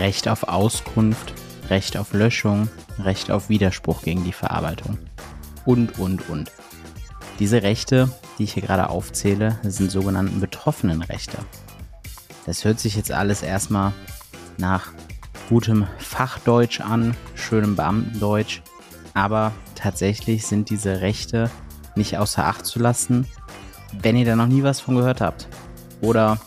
Recht auf Auskunft, Recht auf Löschung, Recht auf Widerspruch gegen die Verarbeitung und, und, und. Diese Rechte, die ich hier gerade aufzähle, sind sogenannten Betroffenenrechte. Das hört sich jetzt alles erstmal nach gutem Fachdeutsch an, schönem Beamtendeutsch, aber tatsächlich sind diese Rechte nicht außer Acht zu lassen, wenn ihr da noch nie was von gehört habt oder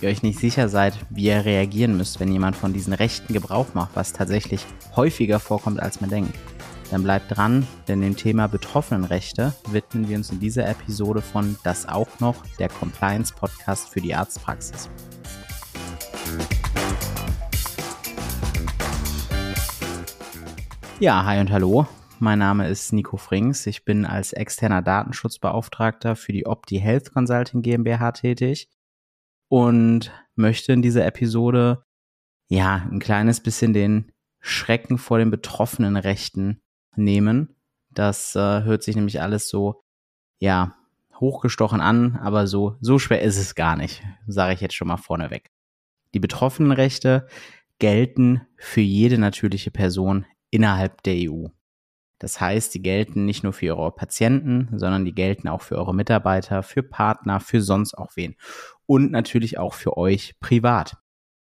ihr euch nicht sicher seid, wie ihr reagieren müsst, wenn jemand von diesen Rechten Gebrauch macht, was tatsächlich häufiger vorkommt, als man denkt. Dann bleibt dran, denn dem Thema Betroffenenrechte widmen wir uns in dieser Episode von Das auch noch, der Compliance Podcast für die Arztpraxis. Ja, hi und hallo. Mein Name ist Nico Frings. Ich bin als externer Datenschutzbeauftragter für die Opti Health Consulting GmbH tätig und möchte in dieser Episode ja ein kleines bisschen den Schrecken vor den betroffenen Rechten nehmen. Das äh, hört sich nämlich alles so ja hochgestochen an, aber so so schwer ist es gar nicht, sage ich jetzt schon mal vorneweg. Die betroffenen Rechte gelten für jede natürliche Person innerhalb der EU. Das heißt, die gelten nicht nur für eure Patienten, sondern die gelten auch für eure Mitarbeiter, für Partner, für sonst auch wen. Und natürlich auch für euch privat.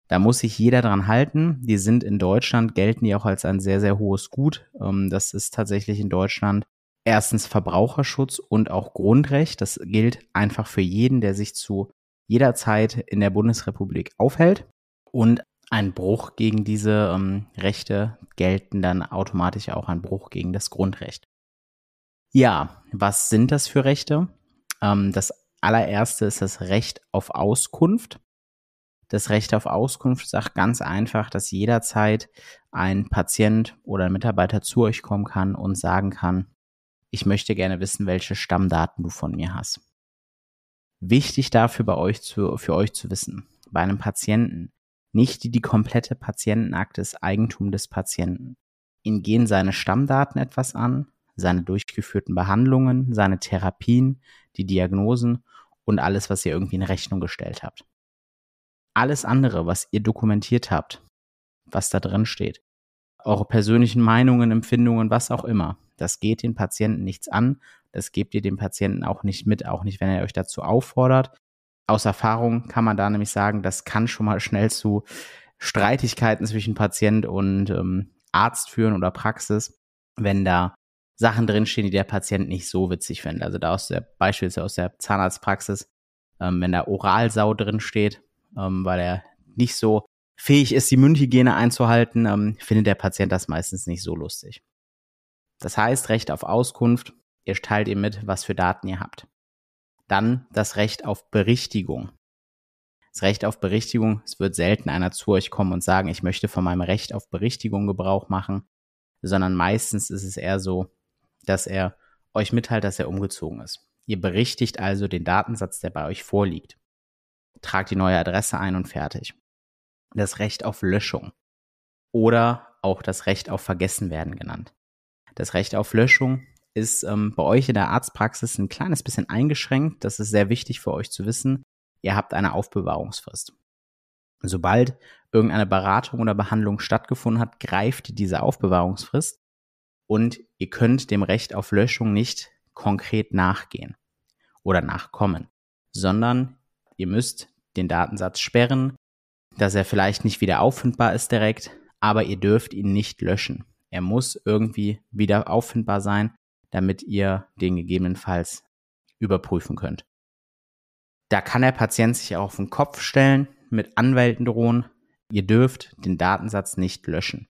Da muss sich jeder dran halten. Die sind in Deutschland, gelten die auch als ein sehr, sehr hohes Gut. Ähm, das ist tatsächlich in Deutschland erstens Verbraucherschutz und auch Grundrecht. Das gilt einfach für jeden, der sich zu jeder Zeit in der Bundesrepublik aufhält. Und ein Bruch gegen diese ähm, Rechte gelten dann automatisch auch ein Bruch gegen das Grundrecht. Ja, was sind das für Rechte? Ähm, das allererste ist das Recht auf Auskunft. Das Recht auf Auskunft sagt ganz einfach, dass jederzeit ein Patient oder ein Mitarbeiter zu euch kommen kann und sagen kann, ich möchte gerne wissen, welche Stammdaten du von mir hast. Wichtig dafür bei euch zu, für euch zu wissen, bei einem Patienten nicht die, komplette Patientenakte ist Eigentum des Patienten. Ihn gehen seine Stammdaten etwas an, seine durchgeführten Behandlungen, seine Therapien, die Diagnosen und alles, was ihr irgendwie in Rechnung gestellt habt. Alles andere, was ihr dokumentiert habt, was da drin steht, eure persönlichen Meinungen, Empfindungen, was auch immer, das geht den Patienten nichts an, das gebt ihr dem Patienten auch nicht mit, auch nicht, wenn er euch dazu auffordert, aus Erfahrung kann man da nämlich sagen, das kann schon mal schnell zu Streitigkeiten zwischen Patient und ähm, Arzt führen oder Praxis, wenn da Sachen drinstehen, die der Patient nicht so witzig findet. Also da aus der, beispielsweise aus der Zahnarztpraxis, ähm, wenn da Oralsau drinsteht, ähm, weil er nicht so fähig ist, die Mundhygiene einzuhalten, ähm, findet der Patient das meistens nicht so lustig. Das heißt, Recht auf Auskunft, ihr teilt ihm mit, was für Daten ihr habt. Dann das Recht auf Berichtigung. Das Recht auf Berichtigung, es wird selten einer zu euch kommen und sagen, ich möchte von meinem Recht auf Berichtigung Gebrauch machen, sondern meistens ist es eher so, dass er euch mitteilt, dass er umgezogen ist. Ihr berichtigt also den Datensatz, der bei euch vorliegt. Tragt die neue Adresse ein und fertig. Das Recht auf Löschung oder auch das Recht auf Vergessenwerden genannt. Das Recht auf Löschung ist ähm, bei euch in der Arztpraxis ein kleines bisschen eingeschränkt. Das ist sehr wichtig für euch zu wissen. Ihr habt eine Aufbewahrungsfrist. Sobald irgendeine Beratung oder Behandlung stattgefunden hat, greift diese Aufbewahrungsfrist und ihr könnt dem Recht auf Löschung nicht konkret nachgehen oder nachkommen, sondern ihr müsst den Datensatz sperren, dass er vielleicht nicht wieder auffindbar ist direkt, aber ihr dürft ihn nicht löschen. Er muss irgendwie wieder auffindbar sein, damit ihr den gegebenenfalls überprüfen könnt. Da kann der Patient sich auch auf den Kopf stellen, mit Anwälten drohen. Ihr dürft den Datensatz nicht löschen.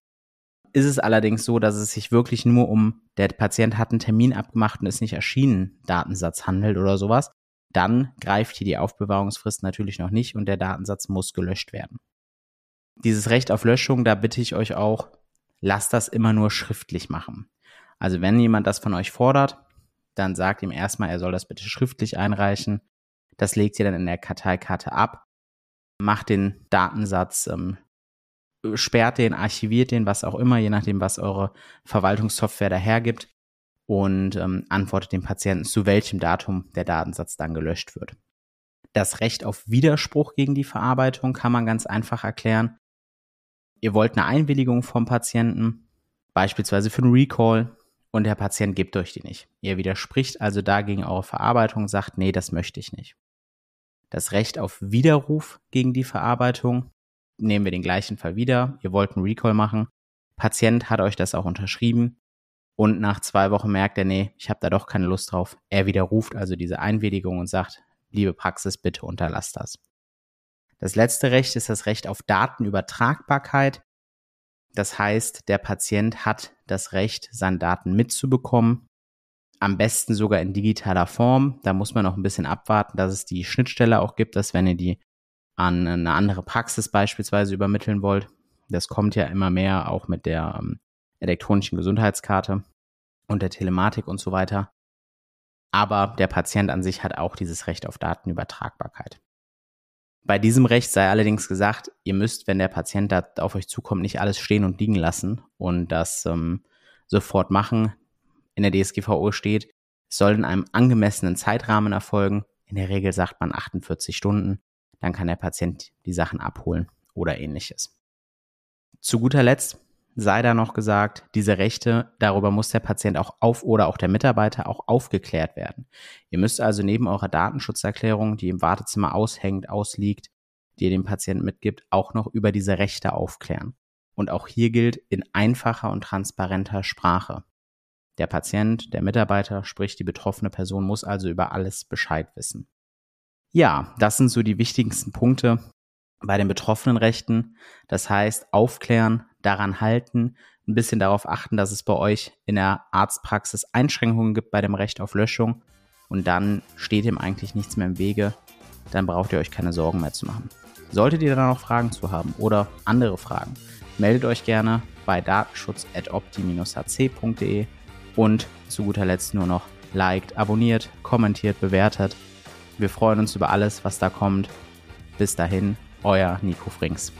Ist es allerdings so, dass es sich wirklich nur um der Patient hat einen Termin abgemacht und ist nicht erschienen, Datensatz handelt oder sowas, dann greift hier die Aufbewahrungsfrist natürlich noch nicht und der Datensatz muss gelöscht werden. Dieses Recht auf Löschung, da bitte ich euch auch, lasst das immer nur schriftlich machen. Also wenn jemand das von euch fordert, dann sagt ihm erstmal, er soll das bitte schriftlich einreichen. Das legt ihr dann in der Karteikarte ab, macht den Datensatz, ähm, sperrt den, archiviert den, was auch immer, je nachdem, was eure Verwaltungssoftware dahergibt und ähm, antwortet dem Patienten, zu welchem Datum der Datensatz dann gelöscht wird. Das Recht auf Widerspruch gegen die Verarbeitung kann man ganz einfach erklären. ihr wollt eine Einwilligung vom Patienten, beispielsweise für einen Recall, und der Patient gibt euch die nicht. Ihr widerspricht also dagegen eure Verarbeitung, sagt, nee, das möchte ich nicht. Das Recht auf Widerruf gegen die Verarbeitung, nehmen wir den gleichen Fall wieder. Ihr wollt einen Recall machen. Patient hat euch das auch unterschrieben und nach zwei Wochen merkt er, nee, ich habe da doch keine Lust drauf. Er widerruft also diese Einwilligung und sagt, liebe Praxis, bitte unterlasst das. Das letzte Recht ist das Recht auf Datenübertragbarkeit. Das heißt, der Patient hat das Recht, seine Daten mitzubekommen. Am besten sogar in digitaler Form. Da muss man noch ein bisschen abwarten, dass es die Schnittstelle auch gibt, dass wenn ihr die an eine andere Praxis beispielsweise übermitteln wollt, das kommt ja immer mehr auch mit der ähm, elektronischen Gesundheitskarte und der Telematik und so weiter. Aber der Patient an sich hat auch dieses Recht auf Datenübertragbarkeit. Bei diesem Recht sei allerdings gesagt, ihr müsst, wenn der Patient da auf euch zukommt, nicht alles stehen und liegen lassen und das ähm, sofort machen. In der DSGVO steht, es soll in einem angemessenen Zeitrahmen erfolgen. In der Regel sagt man 48 Stunden. Dann kann der Patient die Sachen abholen oder ähnliches. Zu guter Letzt sei da noch gesagt, diese Rechte, darüber muss der Patient auch auf oder auch der Mitarbeiter auch aufgeklärt werden. Ihr müsst also neben eurer Datenschutzerklärung, die im Wartezimmer aushängt, ausliegt, die ihr dem Patienten mitgibt, auch noch über diese Rechte aufklären. Und auch hier gilt in einfacher und transparenter Sprache. Der Patient, der Mitarbeiter, sprich die betroffene Person, muss also über alles Bescheid wissen. Ja, das sind so die wichtigsten Punkte bei den betroffenen Rechten. Das heißt, aufklären, daran halten, ein bisschen darauf achten, dass es bei euch in der Arztpraxis Einschränkungen gibt bei dem Recht auf Löschung und dann steht ihm eigentlich nichts mehr im Wege. Dann braucht ihr euch keine Sorgen mehr zu machen. Solltet ihr da noch Fragen zu haben oder andere Fragen, meldet euch gerne bei datenschutz.opti-hc.de und zu guter Letzt nur noch liked, abonniert, kommentiert, bewertet. Wir freuen uns über alles, was da kommt. Bis dahin, euer Nico Frings.